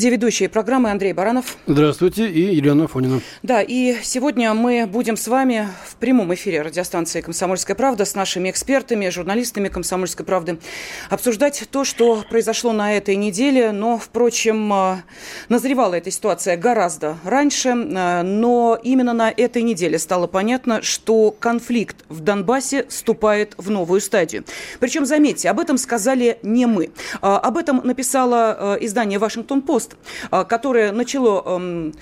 где ведущие программы Андрей Баранов. Здравствуйте, и Елена Фонина. Да, и сегодня мы будем с вами в прямом эфире радиостанции «Комсомольская правда» с нашими экспертами, журналистами «Комсомольской правды» обсуждать то, что произошло на этой неделе. Но, впрочем, э, назревала эта ситуация гораздо раньше, э, но именно на этой неделе стало понятно, что конфликт в Донбассе вступает в новую стадию. Причем, заметьте, об этом сказали не мы. Э, об этом написало издание «Вашингтон-Пост», а, которое начало эм,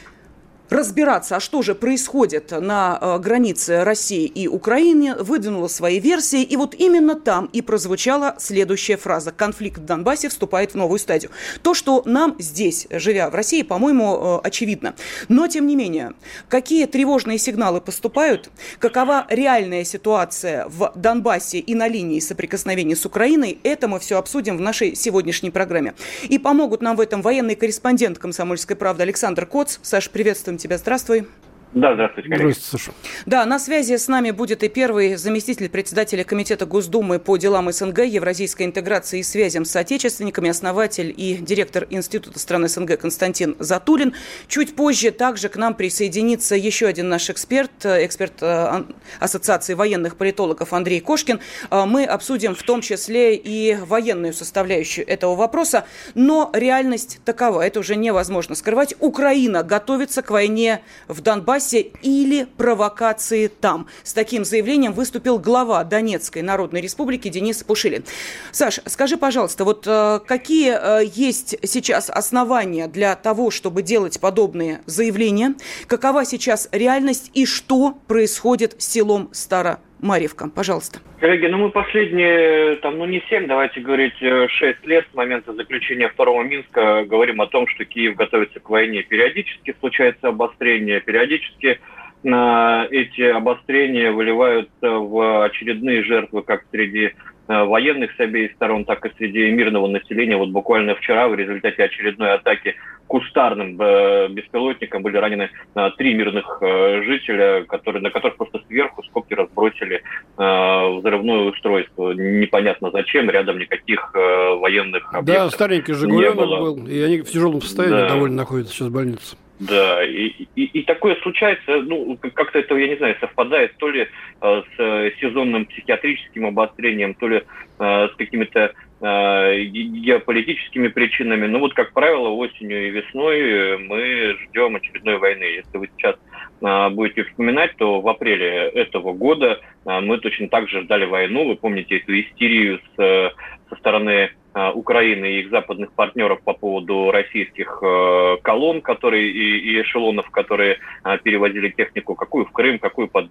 разбираться, а что же происходит на э, границе России и Украины, выдвинула свои версии, и вот именно там и прозвучала следующая фраза. Конфликт в Донбассе вступает в новую стадию. То, что нам здесь, живя в России, по-моему, э, очевидно. Но, тем не менее, какие тревожные сигналы поступают, какова реальная ситуация в Донбассе и на линии соприкосновения с Украиной, это мы все обсудим в нашей сегодняшней программе. И помогут нам в этом военный корреспондент «Комсомольской правды» Александр Коц. Саша, приветствуем тебя. Здравствуй. Да, здравствуйте, коллеги. Здравствуйте, Саша. Да, на связи с нами будет и первый заместитель председателя Комитета Госдумы по делам СНГ, евразийской интеграции и связям с соотечественниками, основатель и директор Института стран СНГ Константин Затулин. Чуть позже также к нам присоединится еще один наш эксперт, эксперт э, Ассоциации военных политологов Андрей Кошкин. Э, мы обсудим в том числе и военную составляющую этого вопроса, но реальность такова, это уже невозможно скрывать. Украина готовится к войне в Донбассе Донбассе или провокации там. С таким заявлением выступил глава Донецкой Народной Республики Денис Пушилин. Саш, скажи, пожалуйста, вот э, какие э, есть сейчас основания для того, чтобы делать подобные заявления? Какова сейчас реальность и что происходит с селом Старо Марьевка. Пожалуйста. Коллеги, ну мы последние, там, ну не 7, давайте говорить, 6 э, лет с момента заключения второго Минска говорим о том, что Киев готовится к войне. Периодически случается обострение, периодически на эти обострения выливаются в очередные жертвы как среди Э, военных с обеих сторон, так и среди мирного населения. Вот буквально вчера в результате очередной атаки кустарным э, беспилотником были ранены э, три мирных жителя, которые, на которых просто сверху скобки разбросили взрывное устройство. Непонятно зачем, рядом никаких военных объектов Да, старенький «Жигуленок» был, и они в тяжелом состоянии да. довольно находятся сейчас в больнице. Да, и, и, и такое случается, ну, как-то это, я не знаю, совпадает то ли э, с сезонным психиатрическим обострением, то ли э, с какими-то э, геополитическими причинами. Но вот, как правило, осенью и весной мы ждем очередной войны. Если вы сейчас э, будете вспоминать, то в апреле этого года э, мы точно так же ждали войну. Вы помните эту истерию с, э, со стороны Э, Украины и их западных партнеров по поводу российских э, колонн, которые и, и эшелонов, которые э, перевозили технику, какую в Крым, какую под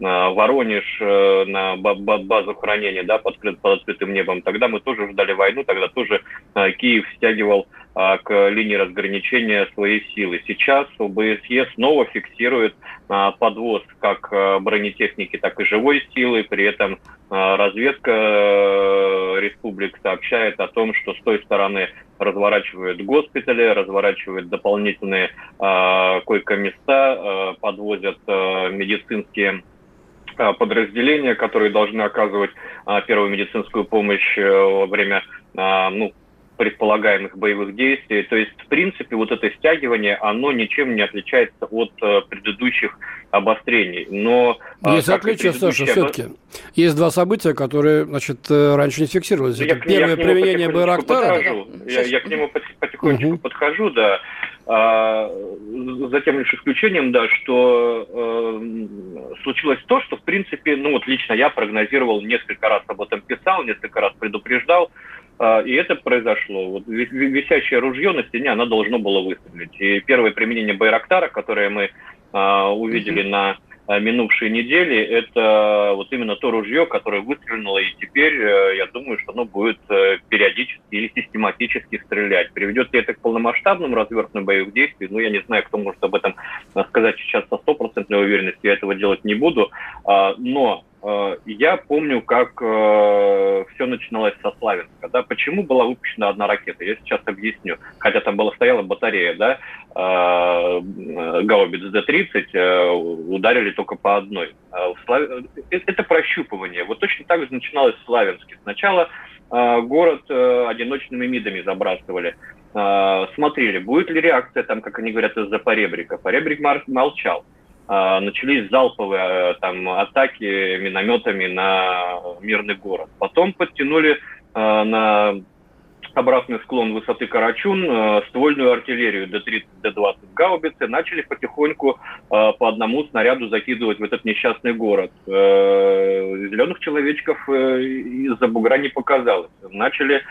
Воронеж на базу хранения, да, под, под открытым небом. Тогда мы тоже ждали войну, тогда тоже Киев стягивал к линии разграничения свои силы. Сейчас ОБСЕ снова фиксирует подвоз как бронетехники, так и живой силы, при этом разведка республик сообщает о том, что с той стороны разворачивают госпитали, разворачивают дополнительные э, койко-места, э, подвозят э, медицинские подразделения, которые должны оказывать первую медицинскую помощь во время ну, предполагаемых боевых действий. То есть, в принципе, вот это стягивание, оно ничем не отличается от э, предыдущих обострений. Но, а, есть отличие, Саша, все-таки. Есть два события, которые, значит, э, раньше не фиксировались. Это я, первое я применение Байрактара. Я, я к нему потихонечку угу. подхожу, да. А, за тем лишь исключением, да, что э, случилось то, что, в принципе, ну вот лично я прогнозировал, несколько раз об этом писал, несколько раз предупреждал, и это произошло. Вот висящее ружье на стене, оно должно было выстрелить. И первое применение Байрактара, которое мы а, увидели mm-hmm. на Э, минувшей недели, это вот именно то ружье, которое выстрелило, и теперь э, я думаю, что оно будет э, периодически или систематически стрелять. Приведет ли это к полномасштабному развертыванию боевых действий? Ну, я не знаю, кто может об этом сказать сейчас со стопроцентной уверенностью, я этого делать не буду. А, но Э, я помню, как э, все начиналось со Славянска. Да? Почему была выпущена одна ракета? Я сейчас объясню. Хотя там была стояла батарея, да, э, Гаубиц Д-30 э, ударили только по одной. Это прощупывание. Вот точно так же начиналось в Славянске. Сначала город одиночными мидами забрасывали. Смотрели, будет ли реакция, там, как они говорят, из-за поребрика. Поребрик молчал. А, начались залповые э, там атаки минометами на мирный город. Потом подтянули э, на обратный склон высоты Карачун, э, ствольную артиллерию Д-30, Д-20 гаубицы, начали потихоньку э, по одному снаряду закидывать в этот несчастный город. Э, зеленых человечков из-за бугра не показалось. Начали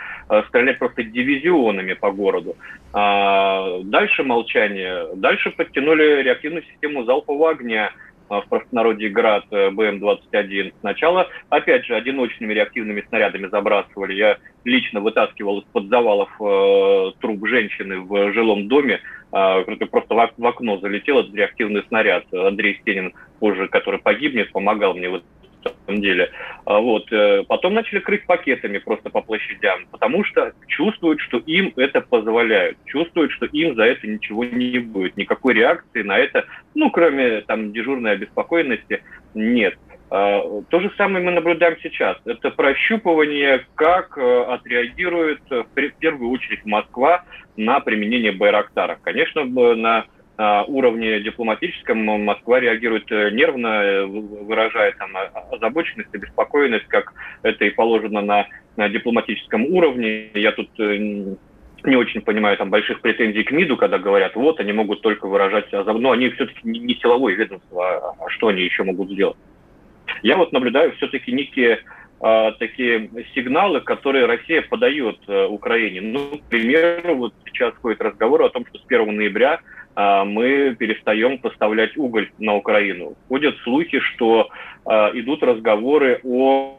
стрелять просто дивизионами по городу. А дальше молчание. Дальше подтянули реактивную систему залпового огня – в простонародье «Град» э, БМ-21. Сначала, опять же, одиночными реактивными снарядами забрасывали. Я лично вытаскивал из-под завалов э, труп женщины в жилом доме. Э, просто в, окно залетел этот реактивный снаряд. Андрей Стенин, позже, который погибнет, помогал мне вот самом деле. А вот. Э, потом начали крыть пакетами просто по площадям, потому что чувствуют, что им это позволяют, чувствуют, что им за это ничего не будет, никакой реакции на это, ну, кроме там дежурной обеспокоенности, нет. А, то же самое мы наблюдаем сейчас. Это прощупывание, как э, отреагирует в первую очередь Москва на применение Байрактаров. Конечно, на уровне дипломатическом Москва реагирует э, нервно, э, выражая там озабоченность, обеспокоенность, как это и положено на, на дипломатическом уровне. Я тут э, не очень понимаю там больших претензий к МИДу, когда говорят, вот, они могут только выражать. Но они все-таки не, силовое ведомство, а, а что они еще могут сделать? Я вот наблюдаю все-таки некие а, такие сигналы, которые Россия подает а, Украине. Ну, к примеру, вот сейчас ходит разговор о том, что с 1 ноября а, мы перестаем поставлять уголь на Украину. Ходят слухи, что а, идут разговоры о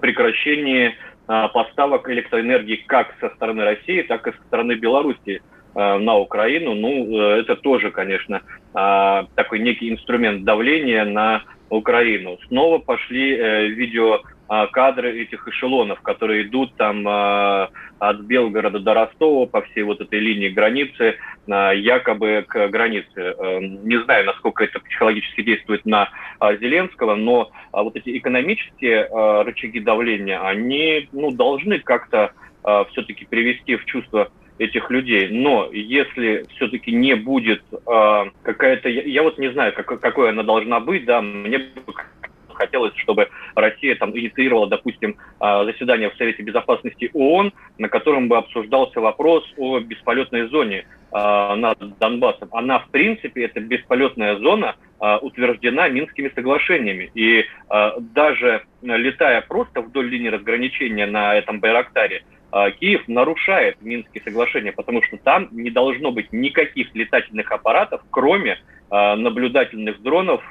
прекращении а, поставок электроэнергии как со стороны России, так и со стороны Беларуси на Украину. Ну, это тоже, конечно, такой некий инструмент давления на Украину. Снова пошли э, видео а, кадры этих эшелонов, которые идут там а, от Белгорода до Ростова по всей вот этой линии границы, а, якобы к границе. Эм, не знаю, насколько это психологически действует на Зеленского, но вот эти экономические рычаги давления, они ну, должны как-то все-таки привести в чувство этих людей. Но если все-таки не будет э, какая-то, я, я вот не знаю, как, какой она должна быть, да, мне бы хотелось, чтобы Россия там инициировала, допустим, а, заседание в Совете Безопасности ООН, на котором бы обсуждался вопрос о бесполетной зоне а, над Донбассом. Она, в принципе, эта бесполетная зона а, утверждена Минскими соглашениями. И даже летая просто вдоль линии разграничения на этом Байрактаре, Киев нарушает Минские соглашения, потому что там не должно быть никаких летательных аппаратов, кроме наблюдательных дронов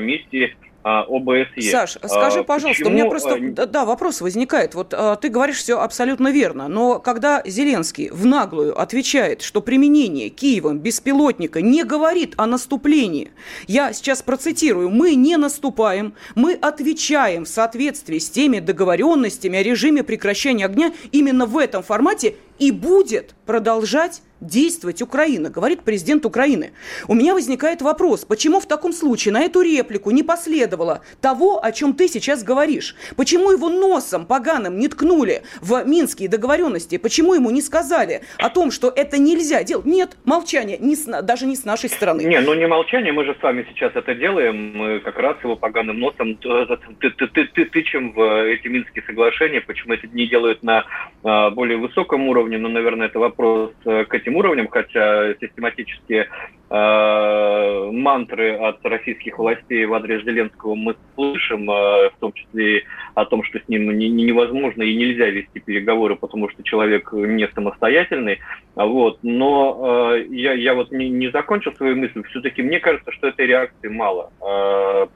миссии ОБСЕ. Саш, скажи, а, пожалуйста, Почему... у меня просто а, да, вопрос возникает. Вот ты говоришь все абсолютно верно, но когда Зеленский в наглую отвечает, что применение Киевом беспилотника не говорит о наступлении, я сейчас процитирую, мы не наступаем, мы отвечаем в соответствии с теми договоренностями о режиме прекращения огня именно в этом формате и будет продолжать действовать Украина, говорит президент Украины. У меня возникает вопрос, почему в таком случае на эту реплику не последовало того, о чем ты сейчас говоришь? Почему его носом поганым не ткнули в минские договоренности? Почему ему не сказали о том, что это нельзя делать? Нет, молчание, не с, даже не с нашей стороны. Не, ну не молчание, мы же с вами сейчас это делаем, мы как раз его поганым носом ты, ты, ты, ты, тычем в эти минские соглашения, почему это не делают на а, более высоком уровне, ну, наверное, это вопрос э, к этим уровням, хотя систематически э, мантры от российских властей в адрес Зеленского мы слышим, э, в том числе о том, что с ним не, не, невозможно и нельзя вести переговоры, потому что человек не самостоятельный. Вот. Но э, я, я вот не, не закончил свою мысль. Все-таки мне кажется, что этой реакции мало. Э,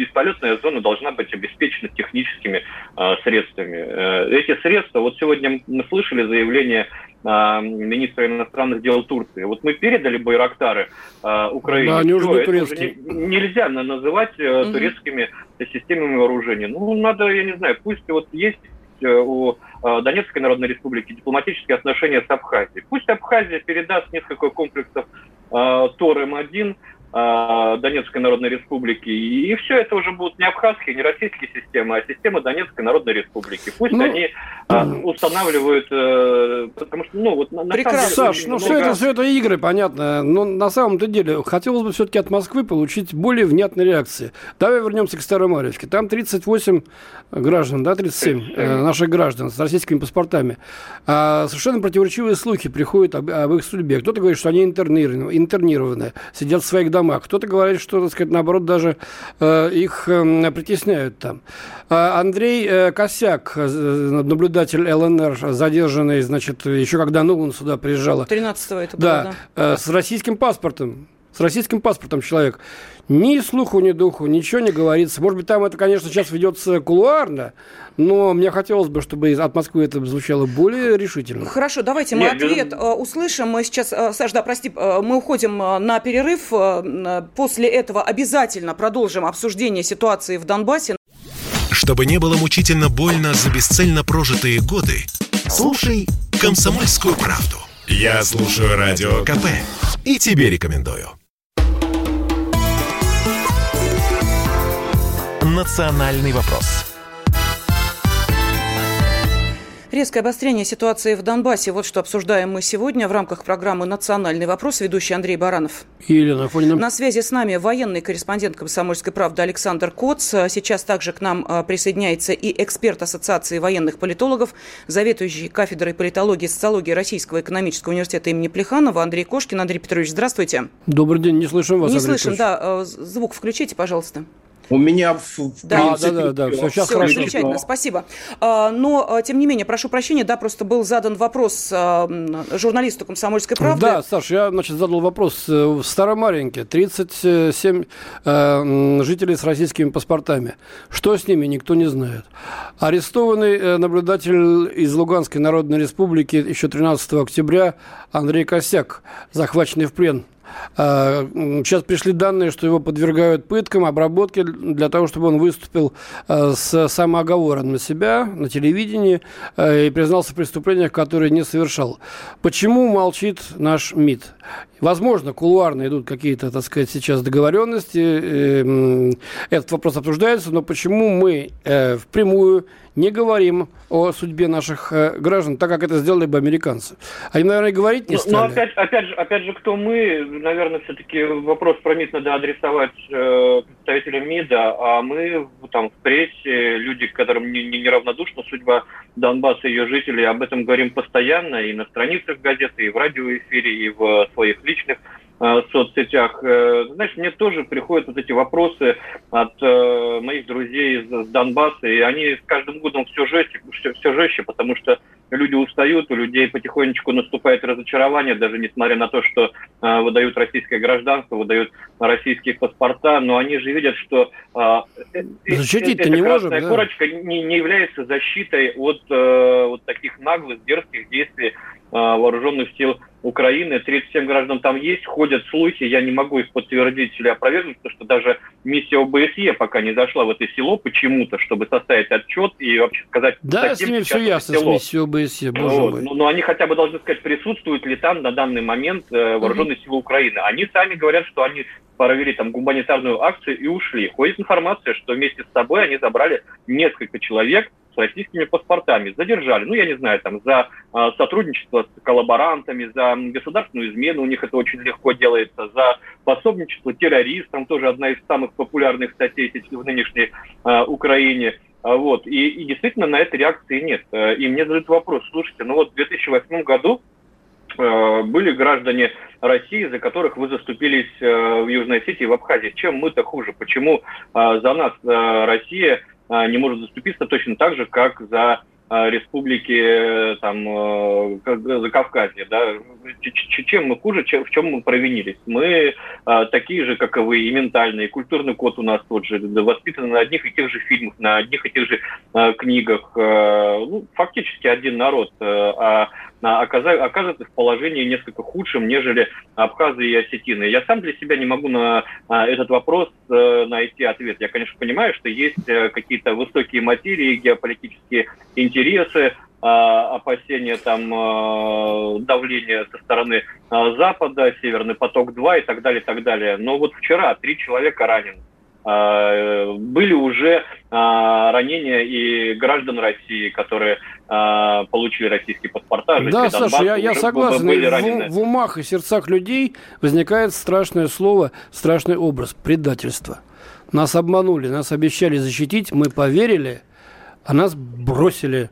бесполетная зона должна быть обеспечена техническими э, средствами. Э, эти средства, вот сегодня мы слышали заявление э, министра иностранных дел Турции. Вот мы передали Байрактары э, Украине. Да, они уже не турецкие. Не, нельзя называть э, турецкими системами вооружения. Ну, надо, я не знаю, пусть вот есть э, у э, Донецкой Народной Республики дипломатические отношения с Абхазией. Пусть Абхазия передаст несколько комплексов э, ТОР-М1 а, Донецкой Народной Республики. И все это уже будут не абхазские, не российские системы, а системы Донецкой Народной Республики. Пусть ну, они а, устанавливают, э, потому что, ну, вот на, самом деле... Саш, ну, много... все, это, все это игры, понятно. Но на самом-то деле хотелось бы все-таки от Москвы получить более внятные реакции. Давай вернемся к Старомарьевке. Там 38 граждан, да, 37, 37. Э, наших граждан с российскими паспортами. А совершенно противоречивые слухи приходят об, об их судьбе. Кто-то говорит, что они интернированы, интернированы сидят в своих домах домах. Кто-то говорит, что, так сказать, наоборот, даже э, их э, притесняют там. А Андрей э, Косяк, э, наблюдатель ЛНР, задержанный, значит, еще когда Нулан сюда приезжала. 13-го это было, да. да. Э, с российским паспортом с российским паспортом человек. Ни слуху, ни духу, ничего не говорится. Может быть, там это, конечно, сейчас ведется кулуарно, но мне хотелось бы, чтобы от Москвы это звучало более решительно. Хорошо, давайте мы Нет, ответ без... Э, услышим. Мы сейчас, э, Саш, да, прости, э, мы уходим на перерыв. После этого обязательно продолжим обсуждение ситуации в Донбассе. Чтобы не было мучительно больно за бесцельно прожитые годы, слушай «Комсомольскую правду». Я слушаю Радио КП и тебе рекомендую. «Национальный вопрос» Резкое обострение ситуации в Донбассе. Вот что обсуждаем мы сегодня в рамках программы «Национальный вопрос». Ведущий Андрей Баранов. Елена Фонина. На связи с нами военный корреспондент «Комсомольской правды» Александр Коц. Сейчас также к нам а, присоединяется и эксперт Ассоциации военных политологов, заведующий кафедрой политологии и социологии Российского экономического университета имени Плеханова Андрей Кошкин. Андрей Петрович, здравствуйте. Добрый день, не слышим вас, Не Андрей слышим, Петрович. да. А, звук включите, пожалуйста. У меня в, в да, принципе... Да, да, да, все, сейчас все хорошо. Замечательно, спасибо. А, но, а, тем не менее, прошу прощения, да, просто был задан вопрос а, журналисту «Комсомольской правды». Да, Саш, я, значит, задал вопрос. Э, в Старомаренке 37 э, жителей с российскими паспортами. Что с ними, никто не знает. Арестованный э, наблюдатель из Луганской Народной Республики еще 13 октября Андрей Косяк, захваченный в плен сейчас пришли данные, что его подвергают пыткам, обработке для того, чтобы он выступил а, с самооговором на себя на телевидении а, и признался в преступлениях, которые не совершал. Почему молчит наш МИД? Возможно, кулуарно идут какие-то, так сказать, сейчас договоренности. Э, этот вопрос обсуждается, но почему мы э, впрямую не говорим о судьбе наших э, граждан, так как это сделали бы американцы. Они, наверное, говорить не стали. Но опять, опять, же, опять же, кто мы, наверное, все-таки вопрос про МИД надо адресовать э, представителям МИДа, а мы там в прессе, люди, которым не, не неравнодушна судьба Донбасса и ее жителей, об этом говорим постоянно и на страницах газеты, и в радиоэфире, и в своих личных Э, соцсетях. Э, знаешь, мне тоже приходят вот эти вопросы от э, моих друзей из Донбасса, и они с каждым годом все жестче, все, все жестче, потому что люди устают, у людей потихонечку наступает разочарование, даже несмотря на то, что э, выдают российское гражданство, выдают российские паспорта, но они же видят, что э, Защитить эта не красная можем, корочка да? не, не является защитой от э, вот таких наглых, дерзких действий вооруженных сил Украины. 37 граждан там есть, ходят слухи, я не могу их подтвердить или опровергнуть, потому что даже миссия ОБСЕ пока не зашла в это село почему-то, чтобы составить отчет и вообще сказать... Да, с ними все ясно село. с миссией ОБСЕ, боже вот. мой. Ну, но они хотя бы должны сказать, присутствуют ли там на данный момент э, вооруженные угу. силы Украины. Они сами говорят, что они провели там гуманитарную акцию и ушли. Ходит информация, что вместе с собой они забрали несколько человек, с российскими паспортами. Задержали, ну, я не знаю, там, за э, сотрудничество с коллаборантами, за государственную измену, у них это очень легко делается, за пособничество террористам, тоже одна из самых популярных статей в нынешней э, Украине. Вот. И, и действительно на это реакции нет. И мне задают вопрос, слушайте, ну вот в 2008 году были граждане России, за которых вы заступились в Южной Осетии и в Абхазии. Чем мы-то хуже? Почему за нас Россия не может заступиться точно так же, как за республики там Закавказья, да, чем мы хуже, чем, в чем мы провинились? Мы а, такие же, как и вы, и ментальные, и культурный код у нас тот же, воспитаны на одних и тех же фильмах, на одних и тех же а, книгах. А, ну, фактически один народ, а, а оказывается в положении несколько худшем, нежели абхазы и осетины. Я сам для себя не могу на а, этот вопрос а, найти ответ. Я, конечно, понимаю, что есть а, какие-то высокие материи, геополитические интересы, а, опасения там а, давления со стороны Запада, Северный поток-2 и так далее, и так далее. Но вот вчера три человека ранены. Были уже ранения и граждан России, которые получили российские паспорта. Да, Саша, я, я согласен. Были в, в умах и сердцах людей возникает страшное слово, страшный образ – предательство. Нас обманули, нас обещали защитить, мы поверили, а нас бросили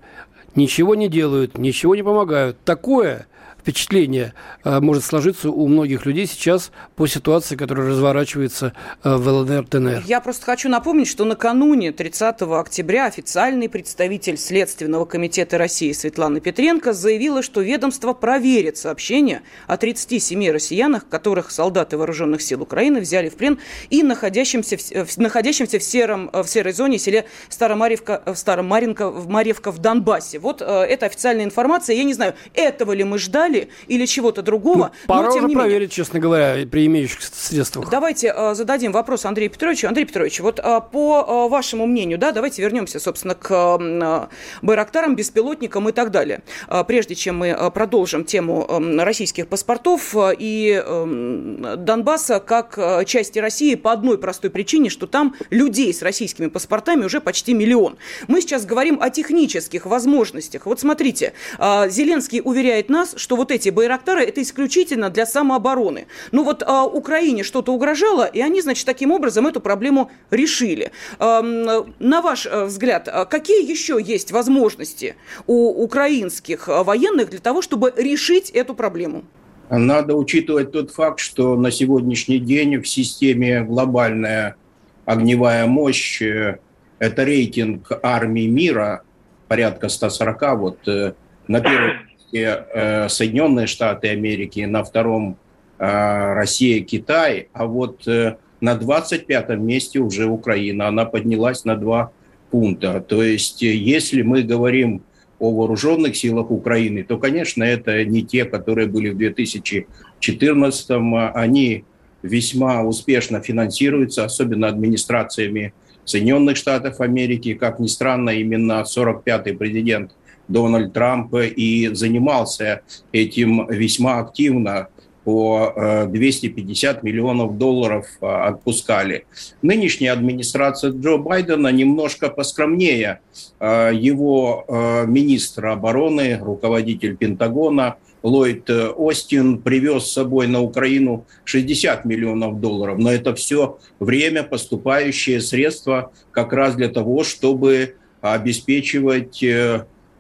ничего не делают, ничего не помогают. Такое впечатление э, может сложиться у многих людей сейчас по ситуации, которая разворачивается э, в ЛНР, ТНР. Я просто хочу напомнить, что накануне 30 октября официальный представитель Следственного комитета России Светлана Петренко заявила, что ведомство проверит сообщения о 37 россиянах, которых солдаты вооруженных сил Украины взяли в плен и находящимся в, э, находящимся в, сером, в серой зоне селе Старомарьевка, Старомаринка, в Марьевка в Донбассе. Вот это официальная информация. Я не знаю, этого ли мы ждали, боли или чего-то другого. Ну, пора но, тем уже не проверить, менее. честно говоря, при имеющихся средствах. Давайте э, зададим вопрос Андрею Петровичу. Андрей Петрович, вот э, по э, вашему мнению, да, давайте вернемся, собственно, к э, Байрактарам, беспилотникам и так далее. Э, прежде чем мы э, продолжим тему э, российских паспортов э, и э, Донбасса как э, части России по одной простой причине, что там людей с российскими паспортами уже почти миллион. Мы сейчас говорим о технических возможностях. Вот смотрите, э, Зеленский уверяет нас, что вот эти Байрактары это исключительно для самообороны. Ну вот а, Украине что-то угрожало, и они, значит, таким образом эту проблему решили. А, на ваш э, взгляд, а какие еще есть возможности у украинских военных для того, чтобы решить эту проблему? Надо учитывать тот факт, что на сегодняшний день в системе глобальная огневая мощь э, – это рейтинг армии мира, порядка 140, вот э, на первом Э, Соединенные Штаты Америки, на втором э, Россия, Китай, а вот э, на 25 месте уже Украина. Она поднялась на два пункта. То есть, если мы говорим о вооруженных силах Украины, то, конечно, это не те, которые были в 2014 -м. Они весьма успешно финансируются, особенно администрациями Соединенных Штатов Америки. Как ни странно, именно 45-й президент Дональд Трамп и занимался этим весьма активно по 250 э, миллионов долларов э, отпускали. Нынешняя администрация Джо Байдена немножко поскромнее. Э, его министр обороны, руководитель Пентагона Ллойд Остин привез с собой на Украину 60 миллионов долларов. Но это все время поступающие средства как раз для того, чтобы обеспечивать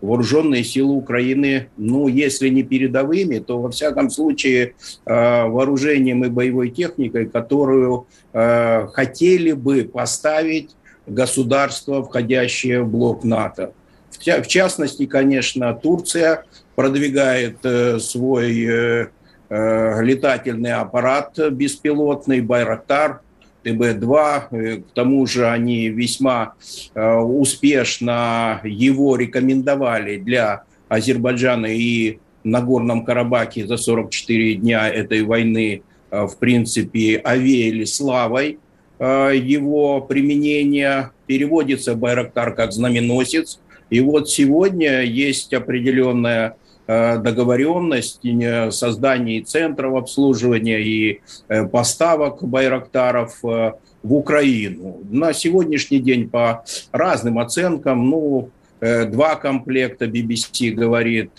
вооруженные силы Украины, ну, если не передовыми, то, во всяком случае, э, вооружением и боевой техникой, которую э, хотели бы поставить государства, входящие в блок НАТО. В частности, конечно, Турция продвигает э, свой летательный аппарат беспилотный «Байрактар», ТБ-2. Э, к тому же они весьма э, успешно его рекомендовали для Азербайджана и на Горном Карабахе за 44 дня этой войны, э, в принципе, овеяли славой его применения. Переводится Байрактар как знаменосец. И вот сегодня есть определенная Э, договоренность создании центров обслуживания и э, поставок байрактаров э, в Украину. На сегодняшний день по разным оценкам, ну, два комплекта BBC говорит,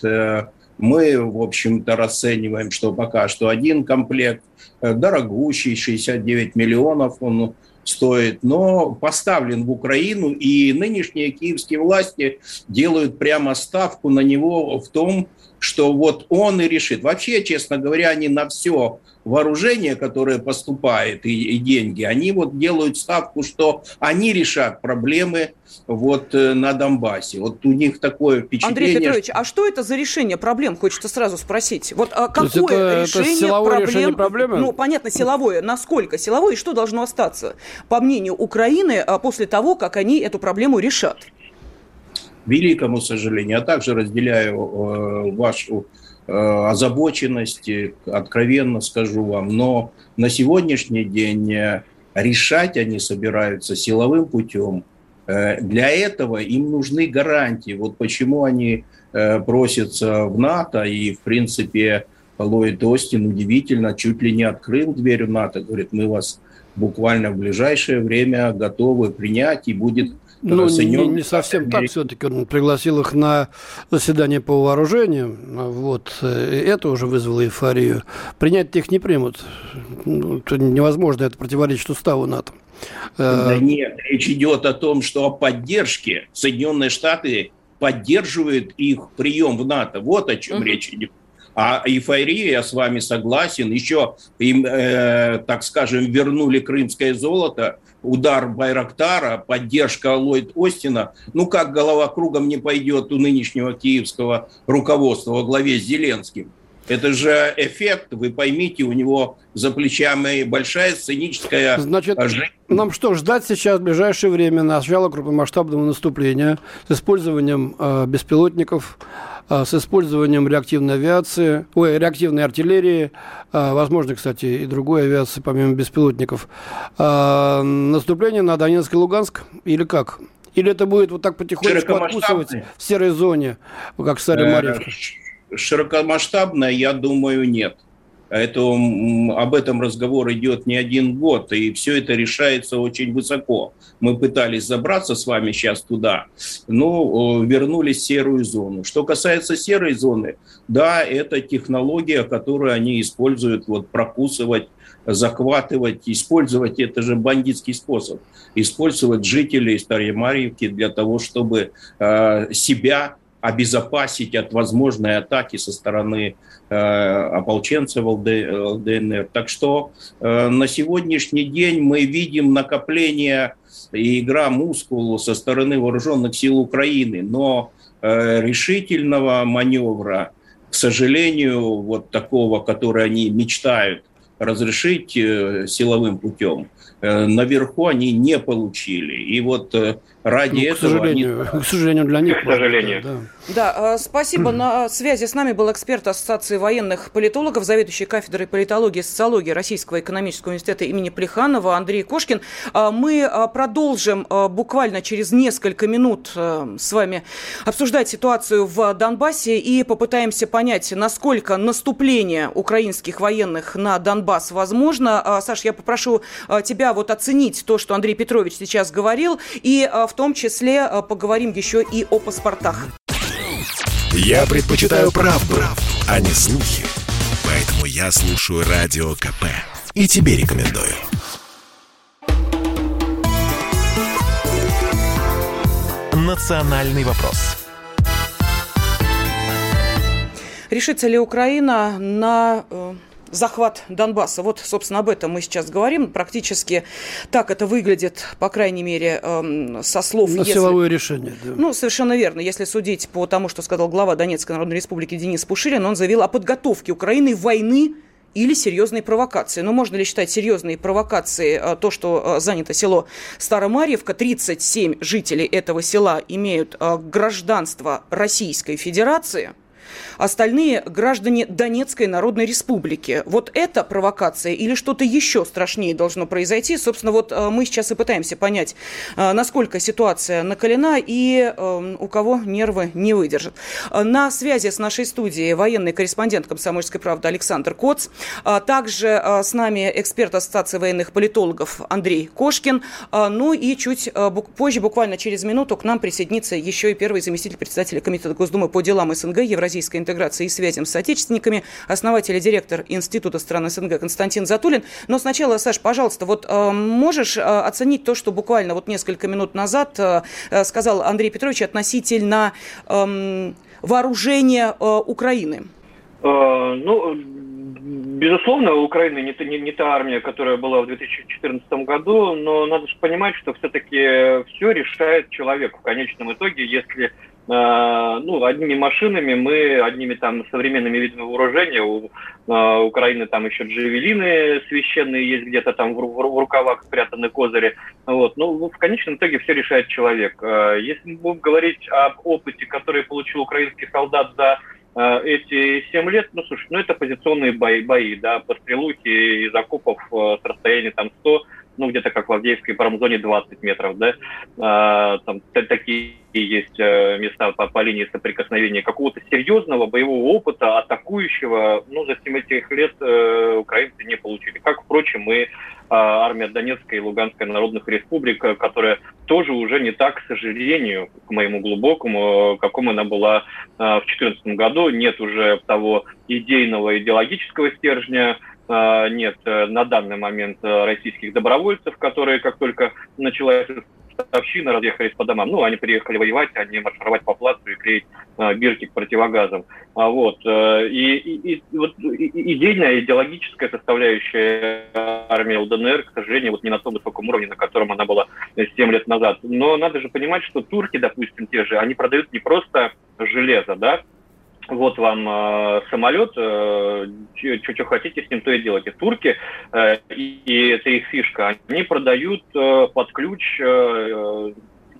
мы, в общем-то, расцениваем, что пока что один комплект, дорогущий, 69 миллионов он стоит, но поставлен в Украину, и нынешние киевские власти делают прямо ставку на него в том, что вот он и решит. Вообще, честно говоря, они на все вооружение, которое поступает, и, и деньги, они вот делают ставку, что они решат проблемы вот э, на Донбассе. Вот у них такое впечатление... Андрей Петрович, а что это за решение проблем, хочется сразу спросить? Вот а какое это, решение, это силовое проблем... решение проблемы? Ну, понятно, силовое. Насколько силовое и что должно остаться, по мнению Украины, а, после того, как они эту проблему решат? великому сожалению, а также разделяю э, вашу э, озабоченность, откровенно скажу вам, но на сегодняшний день э, решать они собираются силовым путем. Э, для этого им нужны гарантии. Вот почему они просятся в НАТО, и, в принципе, Ллойд Остин удивительно чуть ли не открыл дверь в НАТО, говорит, мы вас буквально в ближайшее время готовы принять, и будет ну, не, не совсем так все-таки. Он пригласил их на заседание по вооружению. Вот. Это уже вызвало эйфорию. Принять их не примут. Ну, это невозможно, это противоречит уставу НАТО. Да э, нет, речь идет о том, что о поддержке Соединенные Штаты поддерживают их прием в НАТО. Вот о чем uh-huh. речь идет. А эйфория, я с вами согласен, еще им, э, так скажем, вернули крымское золото, удар Байрактара, поддержка Ллойд Остина. Ну, как голова кругом не пойдет у нынешнего киевского руководства во главе с Зеленским? Это же эффект, вы поймите, у него за плечами большая сценическая Значит, жизнь. нам что, ждать сейчас в ближайшее время начала крупномасштабного наступления с использованием э, беспилотников, э, с использованием реактивной авиации, ой, реактивной артиллерии, э, возможно, кстати, и другой авиации, помимо беспилотников. Э, наступление на Донецк и Луганск или как? Или это будет вот так потихонечку откусывать в серой зоне, как в Старой-Марьевке? Широкомасштабная, я думаю, нет. Это, об этом разговор идет не один год, и все это решается очень высоко. Мы пытались забраться с вами сейчас туда, но вернулись в серую зону. Что касается серой зоны, да, это технология, которую они используют, вот прокусывать захватывать, использовать, это же бандитский способ, использовать жителей Старой Марьевки для того, чтобы э, себя обезопасить от возможной атаки со стороны э, ополченцев ЛДНР. Так что э, на сегодняшний день мы видим накопление и игра мускул со стороны вооруженных сил Украины, но э, решительного маневра, к сожалению, вот такого, который они мечтают разрешить э, силовым путем, наверху они не получили. И вот э, ради ну, этого... К сожалению, они... к сожалению для них. К сожалению. Да. Да, спасибо. На связи с нами был эксперт Ассоциации военных политологов, заведующий кафедрой политологии и социологии Российского экономического университета имени Плеханова Андрей Кошкин. Мы продолжим буквально через несколько минут с вами обсуждать ситуацию в Донбассе и попытаемся понять, насколько наступление украинских военных на Донбасс возможно. Саш, я попрошу тебя вот оценить то, что Андрей Петрович сейчас говорил, и в том числе поговорим еще и о паспортах. Я предпочитаю правду, правду, а не слухи. Поэтому я слушаю Радио КП. И тебе рекомендую. «Национальный вопрос». Решится ли Украина на э, захват Донбасса. Вот, собственно, об этом мы сейчас говорим. Практически так это выглядит, по крайней мере, э, со слов... На если... силовое решение, да. Ну, совершенно верно. Если судить по тому, что сказал глава Донецкой Народной Республики Денис Пушилин, он заявил о подготовке Украины войны или серьезные провокации. Но можно ли считать серьезные провокации э, то, что э, занято село Старомарьевка? 37 жителей этого села имеют э, гражданство Российской Федерации – остальные граждане Донецкой Народной Республики. Вот это провокация или что-то еще страшнее должно произойти? Собственно, вот э, мы сейчас и пытаемся понять, э, насколько ситуация накалена и э, у кого нервы не выдержат. На связи с нашей студией военный корреспондент «Комсомольской правды» Александр Коц. Также с нами эксперт Ассоциации военных политологов Андрей Кошкин. Ну и чуть позже, буквально через минуту, к нам присоединится еще и первый заместитель председателя Комитета Госдумы по делам СНГ Евразийской интеграции и связям с отечественниками, основатель и директор Института стран СНГ Константин Затулин. Но сначала, Саш, пожалуйста, вот э, можешь э, оценить то, что буквально вот несколько минут назад э, сказал Андрей Петрович относительно... Э, вооружения Украины? Ну, Безусловно, Украины не, не, не та армия, которая была в 2014 году, но надо же понимать, что все-таки все решает человек в конечном итоге, если ну, одними машинами мы, одними там современными видами вооружения, у э, Украины там еще джавелины священные есть где-то там в, в, в рукавах спрятаны козыри, вот, ну, в конечном итоге все решает человек. Э, если мы будем говорить об опыте, который получил украинский солдат за эти 7 лет, ну, слушай, ну, это позиционные бои, бои да, по стрелухе из окопов с расстояния там 100, ну, где-то как в Авдеевской промзоне 20 метров, да, а, там такие есть э, места по, по линии соприкосновения какого-то серьезного боевого опыта, атакующего, ну, за 7 этих лет э, украинцы не получили. Как, впрочем, и э, армия Донецкой и Луганской народных республик, которая тоже уже не так, к сожалению, к моему глубокому, каком она была э, в 2014 году. Нет уже того идейного, идеологического стержня, нет на данный момент российских добровольцев, которые, как только началась общины разъехались по домам. Ну, они приехали воевать, а не маршировать по плацу и клеить э, бирки к противогазам. А вот, э, и, и, и вот и, идейная, идеологическая составляющая армии ЛДНР, к сожалению, вот не на том высоком уровне, на котором она была 7 лет назад. Но надо же понимать, что турки, допустим, те же, они продают не просто железо, да, вот вам э, самолет, э, что хотите с ним, то и делайте. Турки, э, и, и это их фишка, они продают э, под ключ э,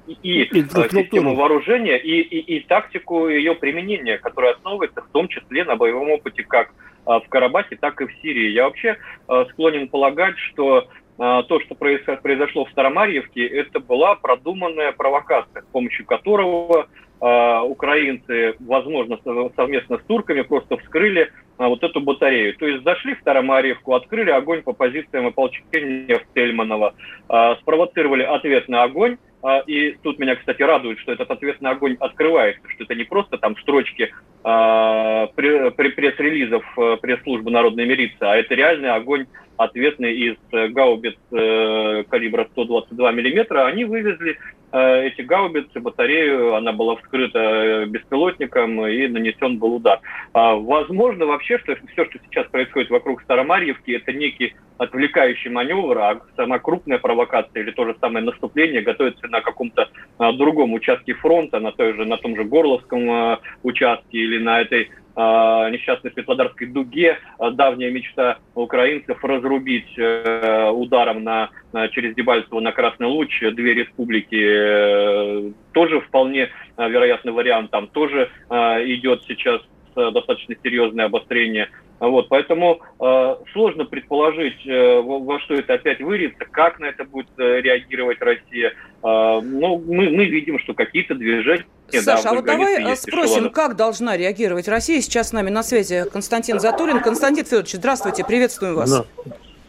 и, и систему вооружения, и, и, и тактику ее применения, которая основывается в том числе на боевом опыте как в Карабахе, так и в Сирии. Я вообще э, склонен полагать, что то, что произошло в Старомарьевке, это была продуманная провокация, с помощью которого украинцы, возможно, совместно с турками просто вскрыли а, вот эту батарею. То есть зашли в Старомарьевку, открыли огонь по позициям ополчения в Тельманово, а, спровоцировали ответный огонь, и тут меня, кстати, радует, что этот ответный огонь открывается, что это не просто там строчки пресс-релизов пресс-службы народной милиции, а это реальный огонь ответный из э, гаубиц э, калибра 122 миллиметра. Они вывезли Э, эти гаубицы, батарею, она была вскрыта беспилотником и нанесен был удар. А, возможно вообще, что все, что сейчас происходит вокруг Старомарьевки, это некий отвлекающий маневр, а сама крупная провокация или то же самое наступление готовится на каком-то другом участке фронта, на, той же, на том же Горловском участке или на этой несчастной Светлодарской дуге, а, давняя мечта украинцев разрубить э, ударом на, через Дебальцево на Красный Луч две республики, э, тоже вполне э, вероятный вариант, там тоже идет сейчас достаточно серьезное обострение. Вот, поэтому э, сложно предположить, э, во, во что это опять выльется, как на это будет э, реагировать Россия. Э, ну, мы, мы видим, что какие-то движения Саша, да, а вот давай спросим, эшелонов. как должна реагировать Россия? Сейчас с нами на связи Константин Затулин. Константин Федорович, здравствуйте, приветствуем вас. Да.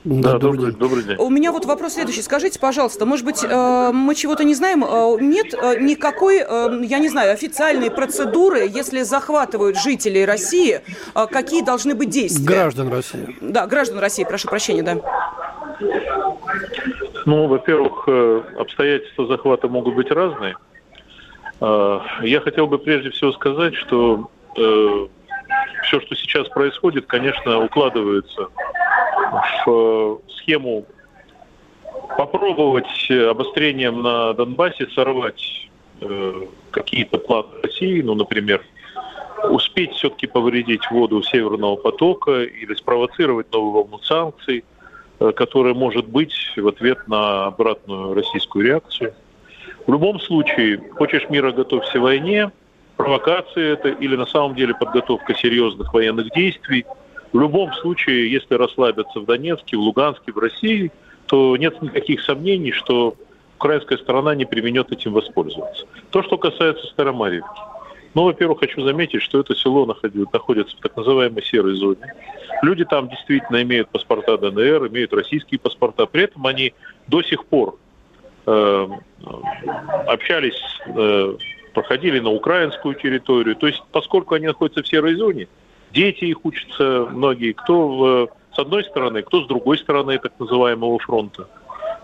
Да, добрый, добрый день. У меня вот вопрос следующий. Скажите, пожалуйста, может быть, э, мы чего-то не знаем? Э, нет э, никакой, я не знаю, официальной процедуры, если захватывают жителей России, какие должны быть действия? Граждан России. Да, граждан России, прошу прощения, да. Ну, во-первых, обстоятельства захвата могут быть разные. Я хотел бы прежде всего сказать, что все, что сейчас происходит, конечно, укладывается в э, схему попробовать обострением на Донбассе сорвать э, какие-то планы России, ну, например, успеть все-таки повредить воду Северного потока или спровоцировать новую волну санкций, э, которая может быть в ответ на обратную российскую реакцию. В любом случае, хочешь мира, готовься войне, провокация это или на самом деле подготовка серьезных военных действий – в любом случае, если расслабятся в Донецке, в Луганске, в России, то нет никаких сомнений, что украинская сторона не применет этим воспользоваться. То, что касается Старомарьевки. Ну, во-первых, хочу заметить, что это село находится в так называемой серой зоне. Люди там действительно имеют паспорта ДНР, имеют российские паспорта. При этом они до сих пор общались, э, проходили на украинскую территорию. То есть, поскольку они находятся в серой зоне, Дети их учатся многие, кто в, с одной стороны, кто с другой стороны так называемого фронта.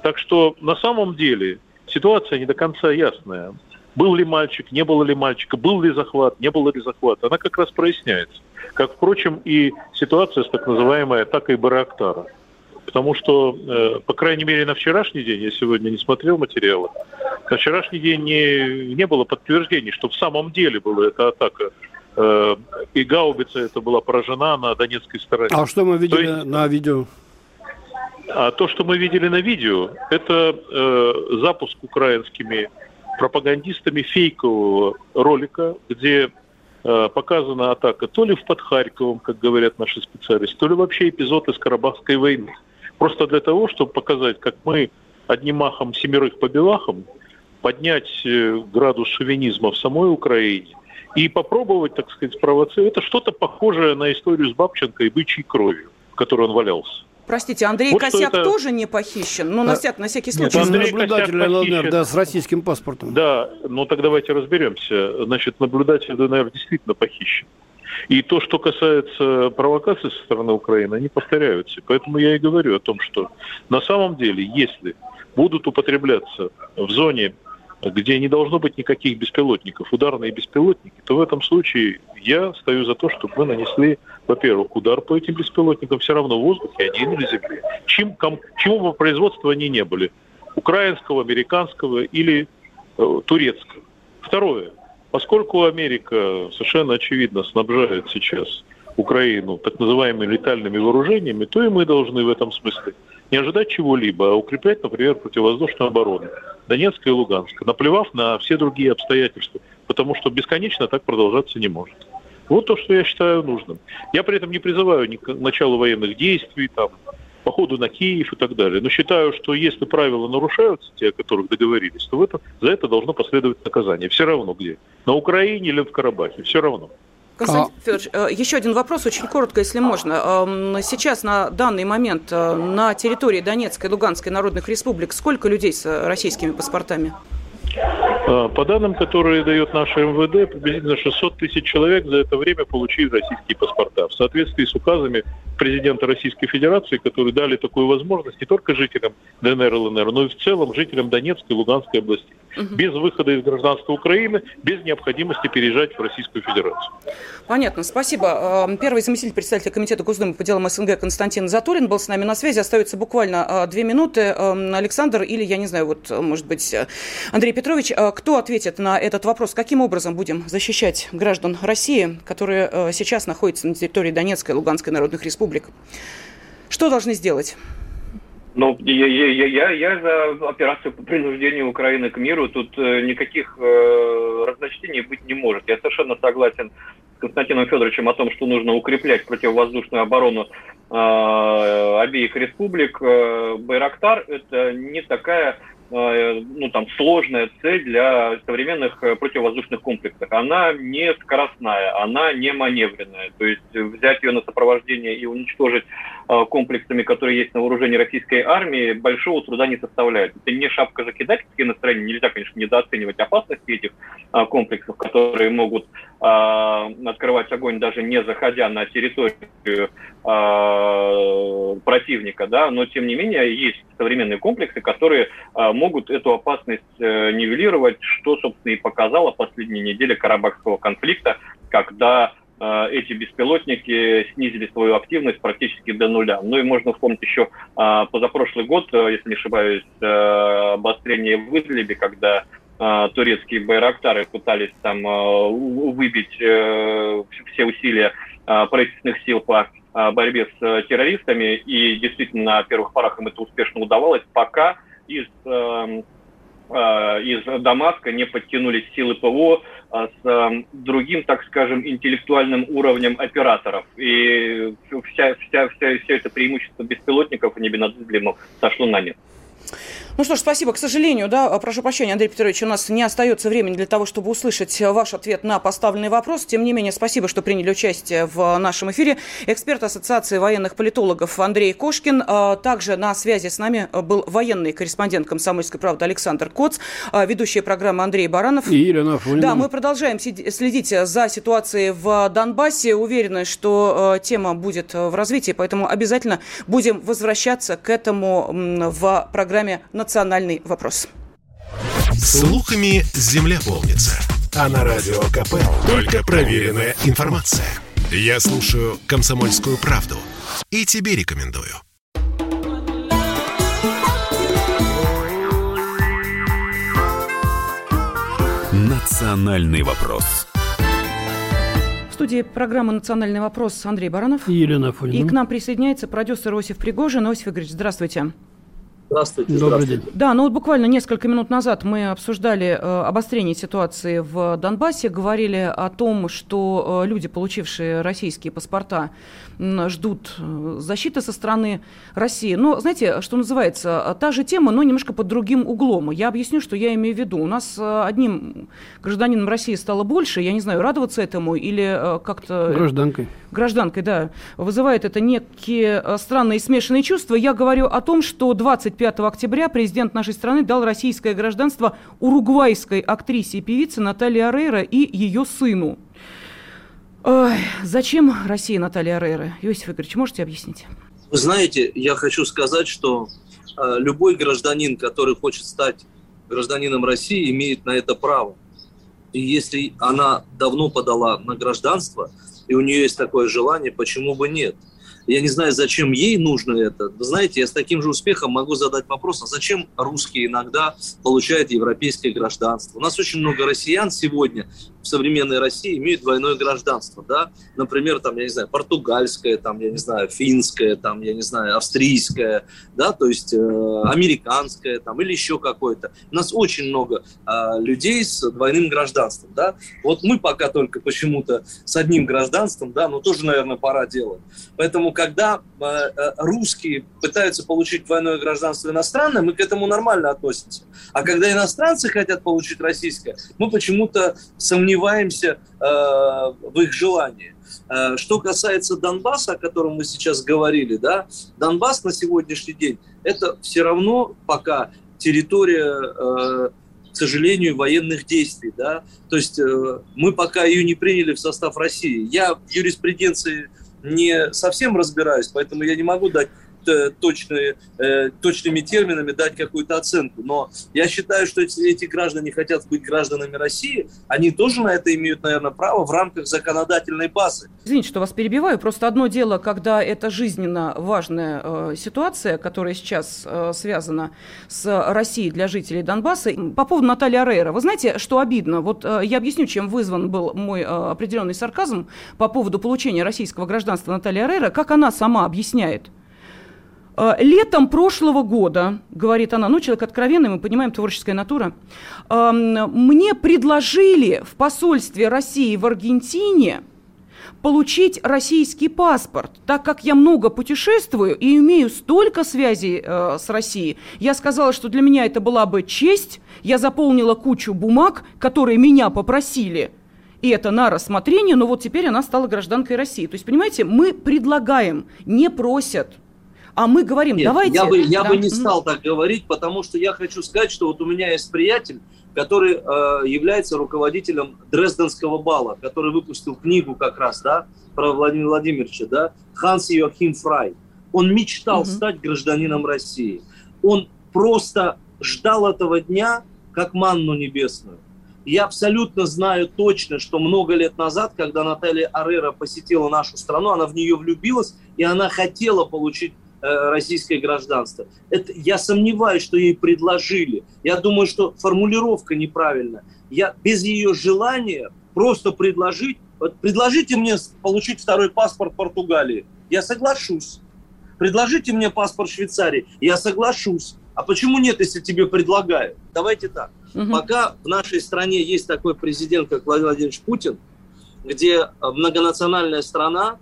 Так что на самом деле ситуация не до конца ясная. был ли мальчик, не было ли мальчика, был ли захват, не было ли захвата, она как раз проясняется. Как, впрочем, и ситуация с так называемой атакой Барактара. Потому что, э, по крайней мере, на вчерашний день, я сегодня не смотрел материалы, на вчерашний день не, не было подтверждений, что в самом деле была эта атака э, и гаубица это была поражена на донецкой стороне. А что мы видели есть, на видео? А то, что мы видели на видео, это э, запуск украинскими пропагандистами фейкового ролика, где э, показана атака то ли в под Харьковом, как говорят наши специалисты, то ли вообще эпизод из Карабахской войны. Просто для того, чтобы показать, как мы одним махом семерых по белахам поднять э, градус шовинизма в самой Украине и попробовать, так сказать, спровоцировать. Это что-то похожее на историю с Бабченко и бычьей кровью, в которой он валялся. Простите, Андрей вот Косяк это... тоже не похищен? Ну, на, всяк, на всякий случай. Нет, наблюдатель ЛНР, да, с российским паспортом. Да, ну так давайте разберемся. Значит, наблюдатель ДНР действительно похищен. И то, что касается провокаций со стороны Украины, они повторяются. Поэтому я и говорю о том, что на самом деле, если будут употребляться в зоне где не должно быть никаких беспилотников, ударные беспилотники, то в этом случае я стою за то, чтобы мы нанесли, во-первых, удар по этим беспилотникам все равно в воздухе, они или земле. Чем, ком, чему бы производства они не были, украинского, американского или э, турецкого. Второе. Поскольку Америка совершенно очевидно снабжает сейчас Украину так называемыми летальными вооружениями, то и мы должны в этом смысле не ожидать чего-либо, а укреплять, например, противовоздушную оборону Донецка и Луганска, наплевав на все другие обстоятельства, потому что бесконечно так продолжаться не может. Вот то, что я считаю нужным. Я при этом не призываю ни к началу военных действий, там, походу на Киев и так далее. Но считаю, что если правила нарушаются, те, о которых договорились, то в это, за это должно последовать наказание. Все равно где. На Украине или в Карабахе. Все равно. Константин а... Федорович, э, еще один вопрос, очень коротко, если можно. Сейчас на данный момент э, на территории Донецкой и Луганской народных республик сколько людей с э, российскими паспортами? А, по данным, которые дает наше МВД, приблизительно 600 тысяч человек за это время получили российские паспорта. В соответствии с указами президента Российской Федерации, которые дали такую возможность не только жителям ДНР и ЛНР, но и в целом жителям Донецкой и Луганской областей. Угу. Без выхода из гражданства Украины, без необходимости переезжать в Российскую Федерацию. Понятно, спасибо. Первый заместитель председателя Комитета Госдумы по делам СНГ Константин Затулин был с нами на связи. Остается буквально а, две минуты. Александр или, я не знаю, вот, может быть, Андрей Петрович, кто ответит на этот вопрос? Каким образом будем защищать граждан России, которые сейчас находятся на территории Донецкой и Луганской народных республик? Что должны сделать? Ну, я, я, я, я за операцию по принуждению Украины к миру. Тут э, никаких э, разночтений быть не может. Я совершенно согласен с Константином Федоровичем о том, что нужно укреплять противовоздушную оборону э, обеих республик. Э, Байрактар – это не такая Э, ну, там, сложная цель для современных противовоздушных комплексов. Она не скоростная, она не маневренная. То есть взять ее на сопровождение и уничтожить комплексами, которые есть на вооружении российской армии, большого труда не составляет. Это не шапка закидательские настроения. Нельзя, конечно, недооценивать опасности этих комплексов, которые могут открывать огонь даже не заходя на территорию противника, да, но тем не менее есть современные комплексы, которые могут эту опасность э, нивелировать, что, собственно, и показала последняя неделя Карабахского конфликта, когда э, эти беспилотники снизили свою активность практически до нуля. Ну и можно вспомнить еще э, позапрошлый год, если не ошибаюсь, обострение в Идлибе, когда турецкие байрактары пытались там выбить все усилия правительственных сил по борьбе с террористами, и действительно на первых порах им это успешно удавалось, пока из, э, э, из Дамаска не подтянулись силы ПВО а с э, другим, так скажем, интеллектуальным уровнем операторов. И вся, вся, вся, все это преимущество беспилотников и небинадземов сошло на нет. Ну что ж, спасибо. К сожалению, да, прошу прощения, Андрей Петрович, у нас не остается времени для того, чтобы услышать ваш ответ на поставленный вопрос. Тем не менее, спасибо, что приняли участие в нашем эфире. Эксперт Ассоциации военных политологов Андрей Кошкин. А, также на связи с нами был военный корреспондент «Комсомольской правды» Александр Коц, ведущая программа Андрей Баранов. И Елена Фонина. Да, мы продолжаем следить за ситуацией в Донбассе. Уверены, что тема будет в развитии, поэтому обязательно будем возвращаться к этому в программе «Национальный вопрос». Слухами земля полнится. А на радио КП только проверенная информация. Я слушаю «Комсомольскую правду» и тебе рекомендую. «Национальный вопрос» студии программы «Национальный вопрос» Андрей Баранов. И Елена Афонина. И к нам присоединяется продюсер Иосиф Пригожин. Иосиф Игоревич, здравствуйте. Здравствуйте. Добрый здравствуйте. день. Да, ну вот буквально несколько минут назад мы обсуждали э, обострение ситуации в Донбассе, говорили о том, что э, люди, получившие российские паспорта, ждут э, защиты со стороны России. Но, знаете, что называется, та же тема, но немножко под другим углом. Я объясню, что я имею в виду. У нас э, одним гражданином России стало больше, я не знаю, радоваться этому или э, как-то Гражданкой. гражданкой, да, вызывает это некие э, странные смешанные чувства. Я говорю о том, что 25 октября президент нашей страны дал российское гражданство уругвайской актрисе и певице Наталье Арейро и ее сыну. Ой, зачем России Наталья Арейро? Иосиф Игоревич, можете объяснить? Вы знаете, я хочу сказать, что э, любой гражданин, который хочет стать гражданином России, имеет на это право. И если она давно подала на гражданство, и у нее есть такое желание, почему бы нет? Я не знаю, зачем ей нужно это. Вы знаете, я с таким же успехом могу задать вопрос, а зачем русские иногда получают европейское гражданство? У нас очень много россиян сегодня современной России имеют двойное гражданство, да? Например, там, я не знаю, португальское, там, я не знаю, финское, там, я не знаю, австрийское, да, то есть э, американское, там, или еще какое-то. У нас очень много э, людей с двойным гражданством, да? Вот мы пока только почему-то с одним гражданством, да, но тоже, наверное, пора делать. Поэтому, когда э, э, русские пытаются получить двойное гражданство иностранное, мы к этому нормально относимся. А когда иностранцы хотят получить российское, мы почему-то сомневаемся э, в их желании. Э, Что касается Донбасса, о котором мы сейчас говорили, да, Донбасс на сегодняшний день это все равно пока территория, э, к сожалению, военных действий, да. То есть э, мы пока ее не приняли в состав России. Я в юриспруденции не совсем разбираюсь, поэтому я не могу дать точные, э, точными терминами дать какую-то оценку. Но я считаю, что эти, эти граждане хотят быть гражданами России, они тоже на это имеют, наверное, право в рамках законодательной базы. Извините, что вас перебиваю. Просто одно дело, когда это жизненно важная э, ситуация, которая сейчас э, связана с Россией для жителей Донбасса. По поводу Натальи Арейра. Вы знаете, что обидно? Вот э, я объясню, чем вызван был мой э, определенный сарказм по поводу получения российского гражданства Натальи Арейра. Как она сама объясняет? Э, Летом прошлого года, говорит она, ну, человек откровенный, мы понимаем, творческая натура, эм, мне предложили в посольстве России в Аргентине получить российский паспорт, так как я много путешествую и имею столько связей э, с Россией. Я сказала, что для меня это была бы честь. Я заполнила кучу бумаг, которые меня попросили. И это на рассмотрение, но вот теперь она стала гражданкой России. То есть, понимаете, мы предлагаем, не просят. А мы говорим, Нет, давайте... Я бы, я Да. бы не стал так говорить, потому что я хочу сказать, что вот у меня есть приятель, который э, является руководителем Дрезденского бала, который выпустил книгу как раз, да, про Владимира Владимировича, да, Ханс Йохим Фрай. Он мечтал Мгм. стать гражданином России. Он просто ждал этого дня, как манну небесную. Я абсолютно знаю точно, что много лет назад, когда Наталья Арера посетила нашу страну, она в нее влюбилась, и она хотела получить российское гражданство. Это, я сомневаюсь, что ей предложили. Я думаю, что формулировка неправильная. Я без ее желания просто предложить, вот предложите мне получить второй паспорт Португалии, я соглашусь. Предложите мне паспорт Швейцарии, я соглашусь. А почему нет, если тебе предлагают? Давайте так. Мгм. Пока в нашей стране есть такой президент, как Владимир Владимирович Путин, где э, многонациональная страна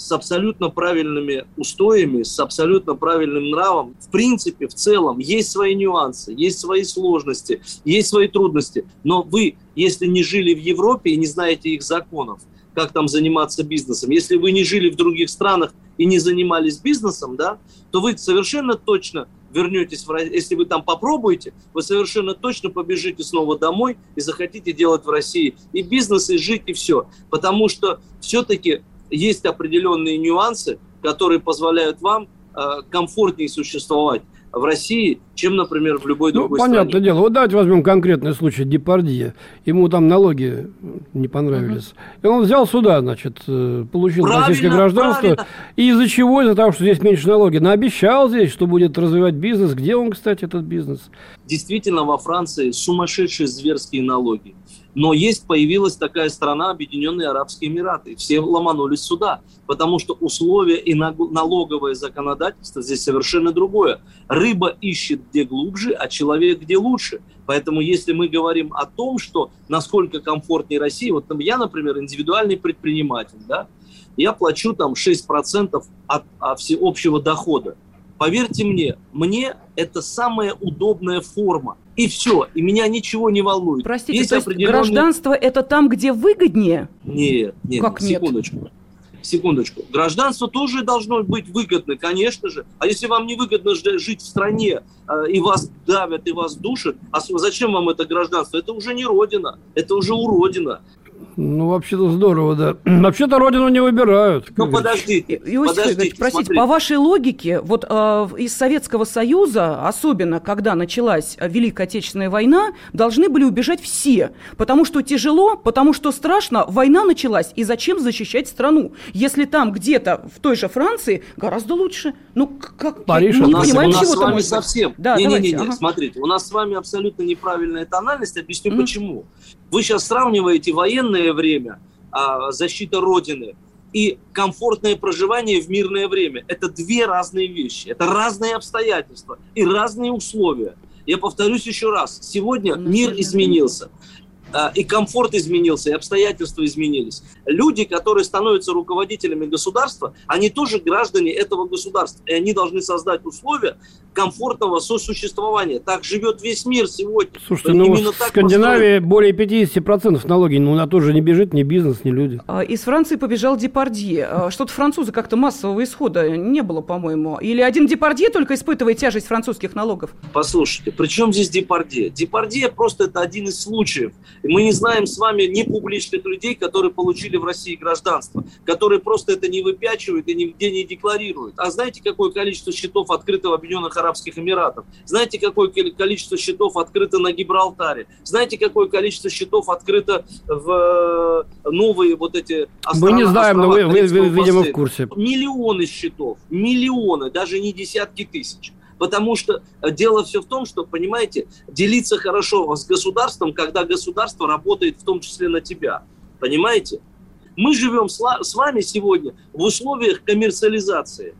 с абсолютно правильными устоями, с абсолютно правильным нравом, в принципе, в целом, есть свои нюансы, есть свои сложности, есть свои трудности. Но вы, если не жили в Европе и не знаете их законов, как там заниматься бизнесом, если вы не жили в других странах и не занимались бизнесом, да, то вы совершенно точно вернетесь, в, если вы там попробуете, вы совершенно точно побежите снова домой и захотите делать в России и бизнес, и жить, и все. Потому что все-таки есть определенные нюансы, которые позволяют вам э, комфортнее существовать. в России, чем, например, в любой ну, другой понятное стране. дело. Вот давайте возьмем конкретный случай Депардье. Ему там налоги не понравились. Угу. И он взял сюда, значит, э, получил правильно, российское гражданство. Правильно. И из-за чего? Из-за того, что здесь меньше налоги. Наобещал здесь, что будет развивать бизнес. Где он, кстати, этот бизнес? Действительно, во Франции сумасшедшие зверские налоги. Но есть, появилась такая страна, Объединенные Арабские Эмираты. Все ломанулись сюда, потому что условия и налоговое законодательство здесь совершенно другое. Рыба ищет где глубже, а человек где лучше. Поэтому если мы говорим о том, что насколько комфортнее России, вот я, например, индивидуальный предприниматель, да, я плачу там 6% от, от всеобщего дохода. Поверьте мне, мне это самая удобная форма. И все, и меня ничего не волнует. Простите, есть то есть определенные... гражданство это там, где выгоднее? Нет, нет, как секундочку. Нет? Секундочку. Гражданство тоже должно быть выгодно, конечно же. А если вам не выгодно жить в стране, э, и вас давят, и вас душат, а зачем вам это гражданство? Это уже не родина, это уже уродина. Ну, вообще-то здорово, да. Вообще-то родину не выбирают. Ну, подождите, Иосиф подождите, простите, смотрите. по вашей логике, вот э, из Советского Союза, особенно когда началась Великая Отечественная война, должны были убежать все. Потому что тяжело, потому что страшно, война началась, и зачем защищать страну? Если там где-то в той же Франции гораздо лучше. Ну, как... Париж, у нас, понимаем, у нас с вами совсем... Да, не, давайте, не, не, не, ага. смотрите, у нас с вами абсолютно неправильная тональность, объясню mm. почему. Вы сейчас сравниваете военное время, а, защита Родины, и комфортное проживание в мирное время. Это две разные вещи, это разные обстоятельства и разные условия. Я повторюсь еще раз, сегодня ну, мир изменился. А, и комфорт изменился, и обстоятельства изменились. Люди, которые становятся руководителями государства, они тоже граждане этого государства, и они должны создать условия комфортного сосуществования. Так живет весь мир сегодня. Слушайте, ну в Скандинавии построен. более 50% налоги, ну на тоже не бежит ни бизнес, ни люди. А, из Франции побежал Депардье. А, что-то французы как-то массового исхода не было, по-моему. Или один Депардье только испытывает тяжесть французских налогов? Послушайте, при чем здесь Депардье? Депардье просто это один из случаев. Мы не знаем с вами ни публичных людей, которые получили в России гражданство, которые просто это не выпячивают и нигде не декларируют. А знаете, какое количество счетов открыто в Объединенных Арабских Эмиратах? Знаете, какое количество счетов открыто на Гибралтаре? Знаете, какое количество счетов открыто в э, новые вот эти острова? Мы не знаем, но вы, вы, вы, видимо, в курсе. Миллионы счетов, миллионы, даже не десятки тысяч. Потому что э, дело все в том, что, понимаете, делиться хорошо с государством, когда государство работает в том числе на тебя. Понимаете? Мы живем с вами сегодня в условиях коммерциализации.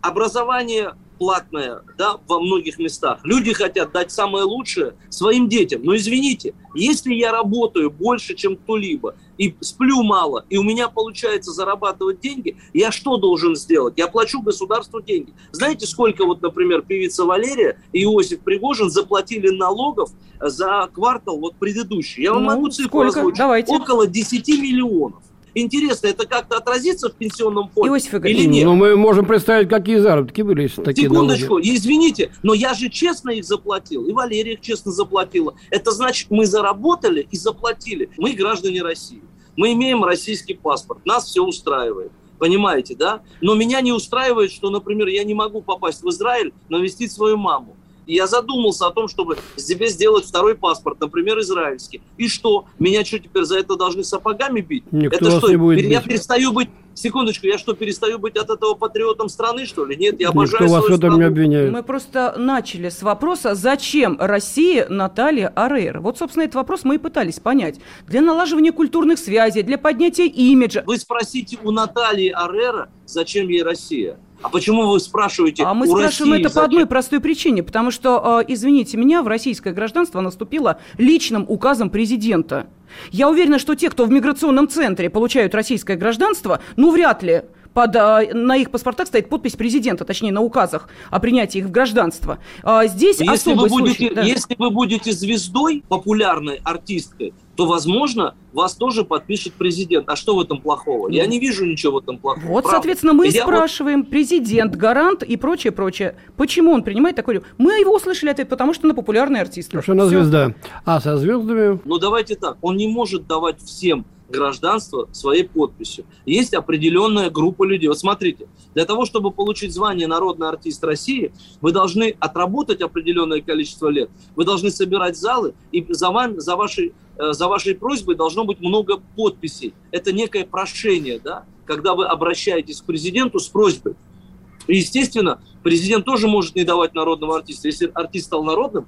Образование платная да, во многих местах. Люди хотят дать самое лучшее своим детям. Но извините, если я работаю больше, чем кто-либо, и сплю мало, и у меня получается зарабатывать деньги, я что должен сделать? Я плачу государству деньги. Знаете, сколько вот, например, певица Валерия и Иосиф Пригожин заплатили налогов за квартал вот предыдущий? Я вам ну, могу цифру озвучить. Давайте. Около 10 миллионов. Интересно, это как-то отразится в пенсионном фонде Иосиф или нет? Ну, мы можем представить, какие заработки были, если такие Секундочку, налоги. извините, но я же честно их заплатил, и Валерия их честно заплатила. Это значит, мы заработали и заплатили. Мы граждане России. Мы имеем российский паспорт, нас все устраивает. Понимаете, да? Но меня не устраивает, что, например, я не могу попасть в Израиль, навестить свою маму. И я задумался о том, чтобы себе сделать второй паспорт, например, израильский. И что? Меня что, теперь за это должны сапогами бить? Никто это что, не будет я бить. перестаю быть Секундочку, я что, перестаю быть от этого патриотом страны, что ли? Нет, я обожаю Никто вас в этом не обвиняет. Мы просто начали с вопроса, зачем России Наталья Арейра? Вот, собственно, этот вопрос мы и пытались понять. Для налаживания культурных связей, для поднятия имиджа. Вы спросите у Натальи Арейра, зачем ей Россия? А почему вы спрашиваете? А мы спрашиваем России, это по одной простой причине, потому что, а, извините меня, в российское гражданство наступило личным указом президента. Я уверена, что те, кто в миграционном центре получают российское гражданство, ну вряд ли под, а, на их паспортах стоит подпись президента, точнее, на указах о принятии их в гражданство. А, здесь если вы будете, случай, да. Если вы будете звездой, популярной артисткой, то, возможно, вас тоже подпишет президент. А что в этом плохого? Я не вижу ничего в этом плохого. Вот, Правда. соответственно, мы и спрашиваем, вот... президент, гарант и прочее, прочее, почему он принимает такой... Мы его услышали ответ, потому что на популярный артист. Потому что она звезда. А со звездами... Ну, давайте так, он не может давать всем гражданство своей подписью. Есть определенная группа людей. Вот смотрите, для того, чтобы получить звание народный артист России, вы должны отработать определенное количество лет, вы должны собирать залы, и за, вами, за, вашей, э, за вашей просьбой должно быть много подписей. Это некое прошение, да, когда вы обращаетесь к президенту с просьбой. И, естественно, президент тоже может не давать народного артиста. Если артист стал народным,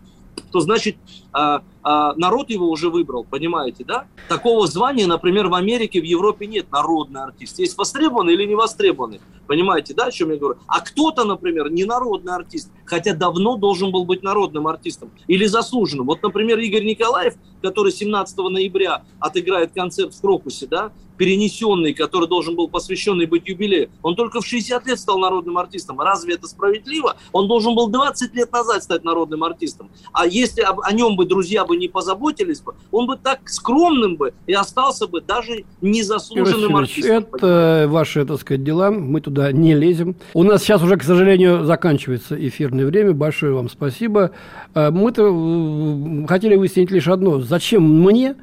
то значит а, а, народ его уже выбрал, понимаете, да? Такого звания, например, в Америке, в Европе нет народный артист. Есть востребованный или не востребованный, понимаете, да, о чем я говорю? А кто-то, например, не народный артист, хотя давно должен был быть народным артистом или заслуженным. Вот, например, Игорь Николаев, который 17 ноября отыграет концерт в Крокусе, да, перенесенный, который должен был посвященный быть юбилею, он только в 60 лет стал народным артистом. Разве это справедливо? Он должен был 20 лет назад стать народным артистом. А если о нем бы друзья бы не позаботились бы, он бы так скромным бы и остался бы даже незаслуженным артистом. Это понимаете? ваши, так сказать, дела, мы туда не лезем. У нас сейчас уже, к сожалению, заканчивается эфирное время. Большое вам спасибо. Э, мы-то э, хотели выяснить лишь одно. Зачем мне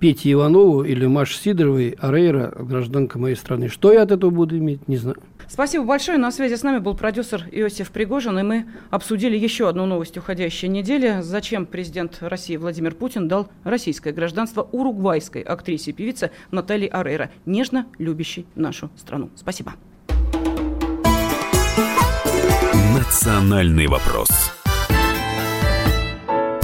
Пете Иванову или Маше Сидоровой, Арейра, гражданка моей страны. Что я от этого буду иметь, не знаю. Спасибо большое. На связи с нами был продюсер Иосиф Пригожин, и мы обсудили еще одну новость уходящей недели. Зачем президент России Владимир Путин дал российское гражданство уругвайской актрисе и певице Наталье Арейра, нежно любящей нашу страну. Спасибо. Национальный вопрос.